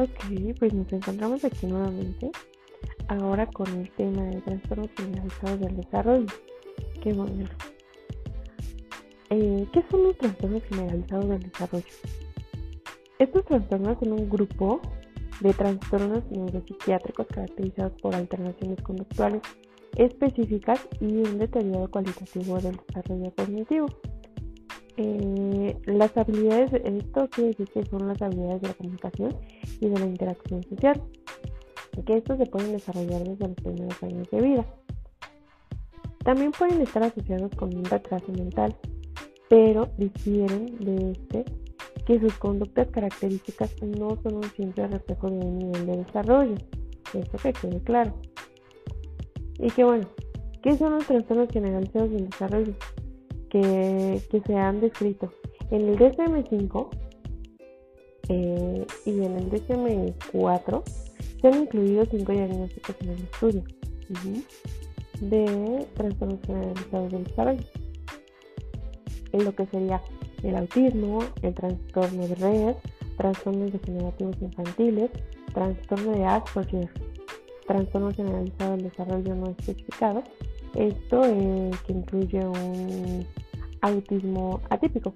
Ok, pues nos encontramos aquí nuevamente, ahora con el tema de trastornos generalizados del desarrollo. Qué bueno. Eh, ¿Qué son los trastornos generalizados del desarrollo? Estos trastornos son un grupo de trastornos neuropsiquiátricos caracterizados por alternaciones conductuales específicas y un deterioro cualitativo del desarrollo cognitivo. Eh, las habilidades, esto quiere decir que son las habilidades de la comunicación y de la interacción social, que estos se pueden desarrollar desde los primeros años de vida. También pueden estar asociados con un retraso mental, pero difieren de este que sus conductas características no son un simple reflejo de un nivel de desarrollo. Esto que quede claro. Y que bueno, ¿qué son los trastornos generalizados del desarrollo? Que, se han descrito en el DSM-5 eh, y en el DSM-4 se han incluido cinco diagnósticos en el estudio de trastornos generalizados del desarrollo. En lo que sería el autismo, el trastorno de red, trastornos degenerativos infantiles, trastorno de Asperger, trastorno generalizado del desarrollo no especificado. Esto eh, que incluye un autismo atípico.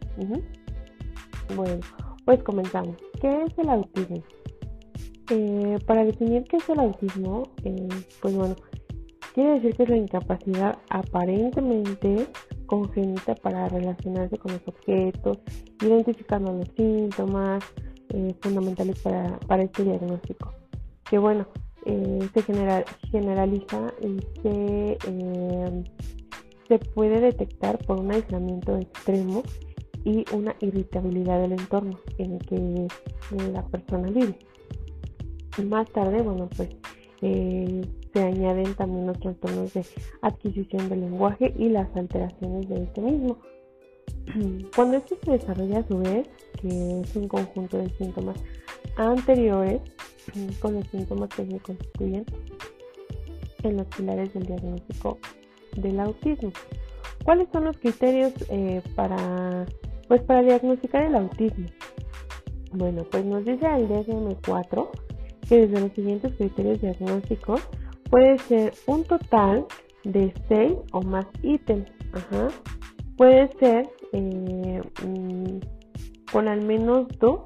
Bueno, pues comenzamos. ¿Qué es el autismo? Eh, para definir qué es el autismo, eh, pues bueno, quiere decir que es la incapacidad aparentemente congénita para relacionarse con los objetos, identificando los síntomas eh, fundamentales para, para, este diagnóstico. Que bueno, se generaliza y se, se puede detectar por un aislamiento extremo y una irritabilidad del entorno en el que la persona vive. Más tarde, bueno, pues se añaden también los trastornos de adquisición del lenguaje y las alteraciones de este mismo. Cuando esto se desarrolla a su vez, que es un conjunto de síntomas anteriores con los síntomas que se constituyen en los pilares del diagnóstico del autismo. ¿Cuáles son los criterios eh, para, pues para diagnosticar el autismo? Bueno, pues nos dice el DSM-4 que desde los siguientes criterios diagnósticos Puede ser un total de 6 o más ítems. Puede ser eh, mm, con al menos 2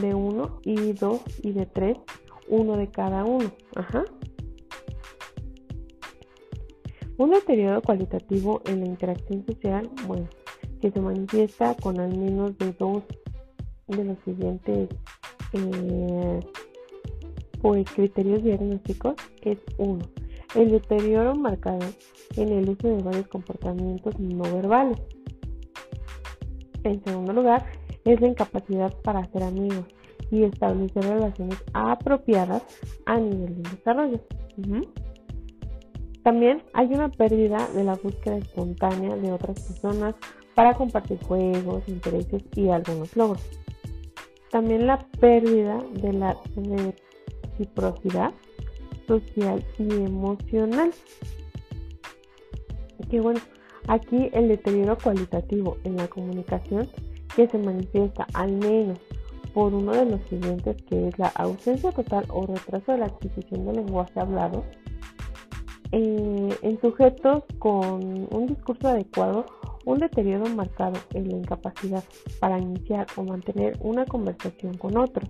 de 1 y 2 y de 3, uno de cada uno. Un deterioro cualitativo en la interacción social, bueno, que se manifiesta con al menos de dos de los siguientes eh, pues criterios diagnósticos es uno, el deterioro marcado en el uso de varios comportamientos no verbales. En segundo lugar, es la incapacidad para hacer amigos y establecer relaciones apropiadas a nivel de desarrollo. También hay una pérdida de la búsqueda espontánea de otras personas para compartir juegos, intereses y algunos logros. También la pérdida de la reciprocidad social y emocional. Que bueno, aquí el deterioro cualitativo en la comunicación que se manifiesta al menos por uno de los siguientes que es la ausencia total o retraso de la adquisición del lenguaje hablado eh, en sujetos con un discurso adecuado un deterioro marcado en la incapacidad para iniciar o mantener una conversación con otros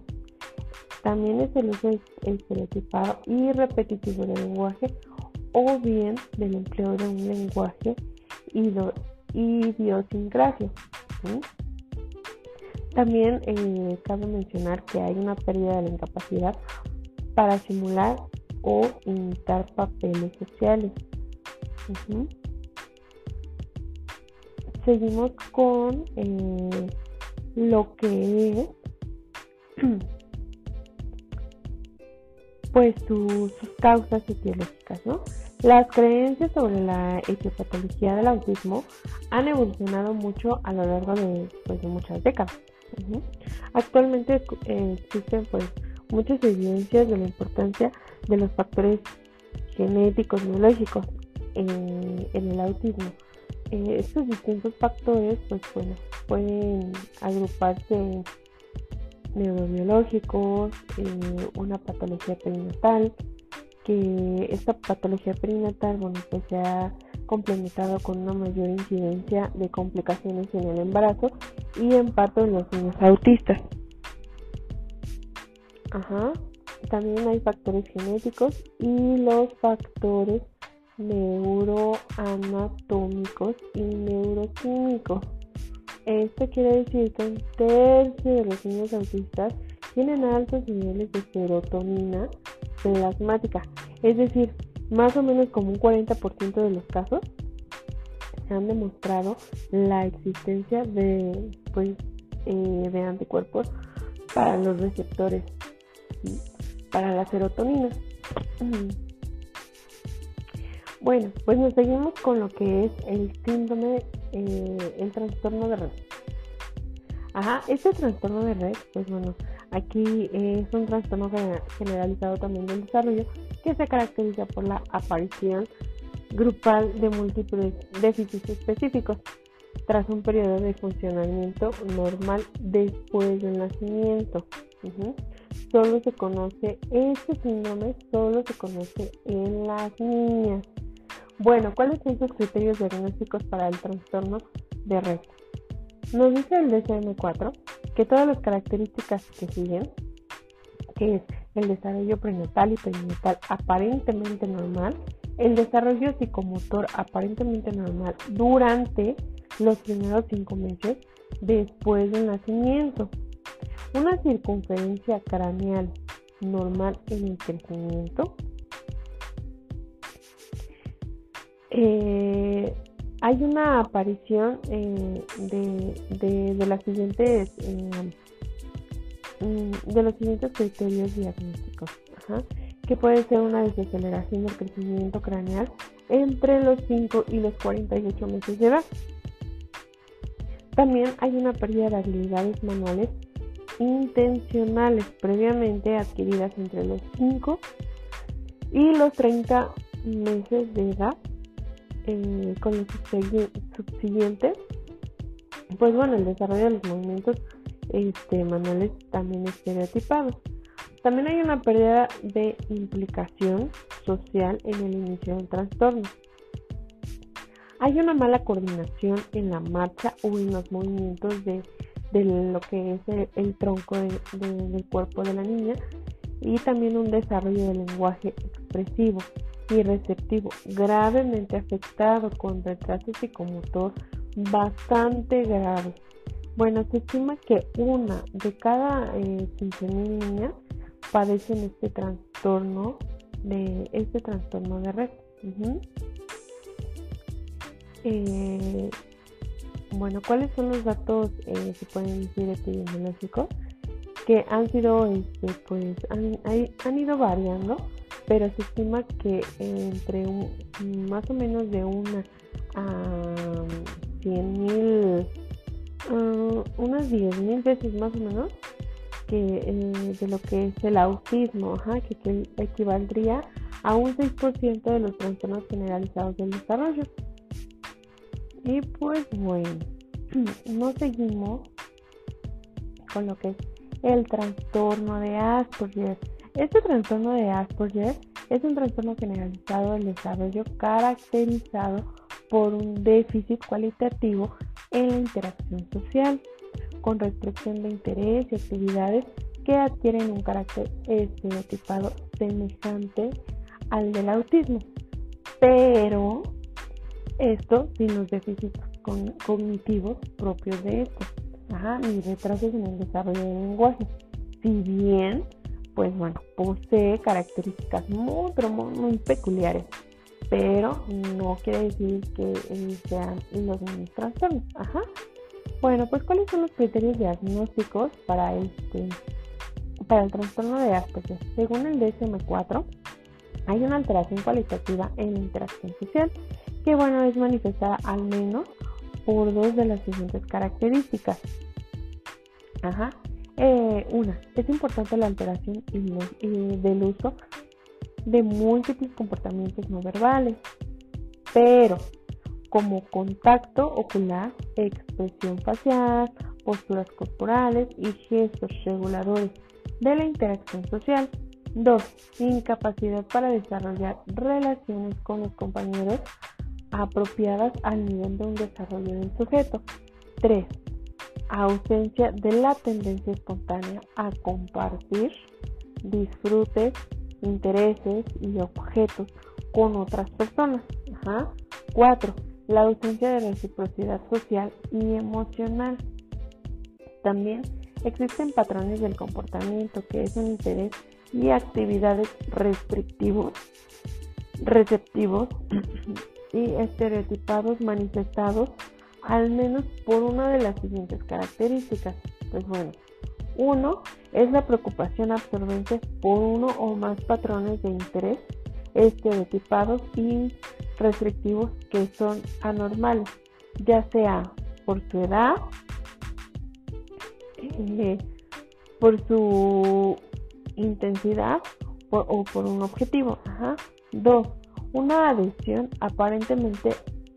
también es el uso estereotipado y repetitivo del lenguaje o bien del empleo de un lenguaje idiosincrasia. También eh, cabe mencionar que hay una pérdida de la incapacidad para simular o imitar papeles sociales. Seguimos con eh, lo que es pues sus, causas etiológicas, ¿no? Las creencias sobre la etiopatología del autismo han evolucionado mucho a lo largo de, pues, muchas décadas. Actualmente eh, existen pues muchas evidencias de la importancia de los factores genéticos biológicos en, el autismo. Eh, estos distintos factores pues bueno pueden agruparse neurobiológicos, eh, una patología perinatal, que esta patología perinatal, bueno, pues se ha complementado con una mayor incidencia de complicaciones en el embarazo y en parto en los niños autistas. Ajá. También hay factores genéticos y los factores neuroanatómicos y neuroquímicos. Esto quiere decir que un tercio de los niños autistas tienen altos niveles de serotonina plasmática, es decir, más o menos como un 40% de los casos se han demostrado la existencia de, pues, eh, de anticuerpos para los receptores, para la serotonina. Bueno, pues nos seguimos con lo que es el síndrome, eh, el trastorno de red. Ajá, este trastorno de red, pues bueno, aquí es un trastorno generalizado también del desarrollo que se caracteriza por la aparición grupal de múltiples déficits específicos tras un periodo de funcionamiento normal después del nacimiento. Solo se conoce, este síndrome solo se conoce en las niñas. Bueno, ¿cuáles son los criterios diagnósticos para el trastorno de red? Nos dice el DSM-4 que todas las características que siguen, que es el desarrollo prenatal y perinatal aparentemente normal, el desarrollo psicomotor aparentemente normal durante los primeros cinco meses después del nacimiento, una circunferencia craneal normal en el crecimiento, eh, hay una aparición eh, de, de, las siguientes eh, mm, de los siguientes criterios diagnósticos que puede ser una desaceleración del crecimiento craneal entre los 5 y los 48 meses de edad. También hay una pérdida de habilidades manuales intencionales previamente adquiridas entre los 5 y los 30 meses de edad eh, con los subsiguientes, pues bueno, el desarrollo de los movimientos este, manuales también estereotipados. También hay una pérdida de implicación social en el inicio del trastorno. Hay una mala coordinación en la marcha o en los movimientos de, lo que es el, tronco del cuerpo de la niña y también un desarrollo del lenguaje expresivo y receptivo gravemente afectado con retraso psicomotor bastante grave. Bueno, se estima que una de cada eh, 15.000 niñas padecen este trastorno de este trastorno de red. Bueno, ¿cuáles son los datos eh, se pueden decir epidemiológicos que han sido, este, pues, han, han ido variando? pero se estima que entre más o menos de una a 100 mil, uh, unas 10 mil veces más o menos que eh, de lo que es el autismo, que, equivaldría a un 6% de los trastornos generalizados del desarrollo. Y pues bueno, no seguimos con lo que es el trastorno de Asperger. Este trastorno de Asperger es un trastorno generalizado del desarrollo caracterizado por un déficit cualitativo en la interacción social, con restricción de interés y actividades que adquieren un carácter estereotipado semejante al del autismo, pero esto sin los déficits cognitivos propios de esto, ni retrasos en el desarrollo del lenguaje. Si bien pues bueno, posee características muy, pero muy, peculiares, pero no quiere decir que sean los mismos trastornos. Ajá. Bueno, pues ¿cuáles son los criterios diagnósticos para este para el trastorno de Asperger? Según el DSM-4, hay una alteración cualitativa en la interacción social que bueno es manifestada al menos por dos de las siguientes características. Ajá. Eh, una, es importante la alteración del uso de múltiples comportamientos no verbales, pero como contacto ocular, expresión facial, posturas corporales y gestos reguladores de la interacción social. 2. Incapacidad para desarrollar relaciones con los compañeros apropiadas al nivel de un desarrollo del sujeto. 3. Ausencia de la tendencia espontánea a compartir disfrutes, intereses y objetos con otras personas. 4. La ausencia de reciprocidad social y emocional. También existen patrones del comportamiento que es un interés y actividades restrictivos, receptivos y estereotipados manifestados al menos por una de las siguientes características. Pues bueno, uno es la preocupación absorbente por uno o más patrones de interés estereotipados y restrictivos que son anormales, ya sea por su edad, eh, por su intensidad o por un objetivo. Dos, una adhesión aparentemente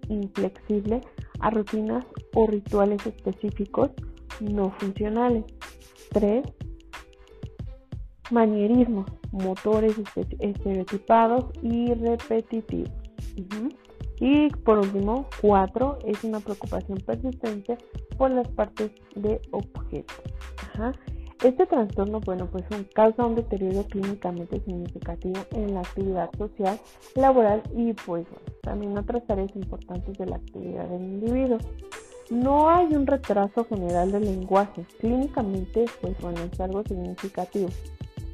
inflexible a rutinas o rituales específicos no funcionales. 3. Manierismos, motores estereotipados y repetitivos. Y por último, 4 es una preocupación persistente por las partes de objetos. Este trastorno, bueno, pues causa un deterioro clínicamente significativo en la actividad social, laboral y pues también otras áreas importantes de la actividad del individuo. No hay un retraso general del lenguaje. Clínicamente, pues bueno, es algo significativo.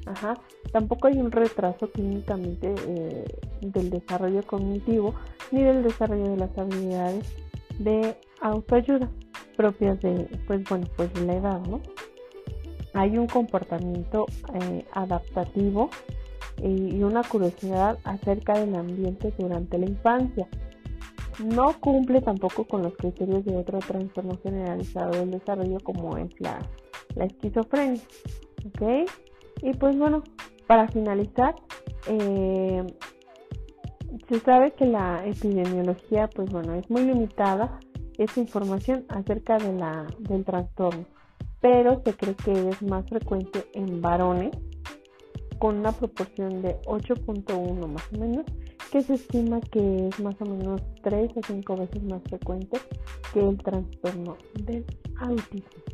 Ajá. Tampoco hay un retraso clínicamente eh, del desarrollo cognitivo ni del desarrollo de las habilidades de autoayuda propias de, pues bueno, pues de la edad, ¿no? Hay un comportamiento eh, adaptativo y una curiosidad acerca del ambiente durante la infancia. No cumple tampoco con los criterios de otro trastorno generalizado del desarrollo como es la, esquizofrenia. ¿Ok? Y pues bueno, para finalizar, eh, se sabe que la epidemiología, pues bueno, es muy limitada esa información acerca de la, del trastorno pero se cree que es más frecuente en varones con una proporción de 8.1 más o menos, que se estima que es más o menos 3 o 5 veces más frecuente que el trastorno del autismo.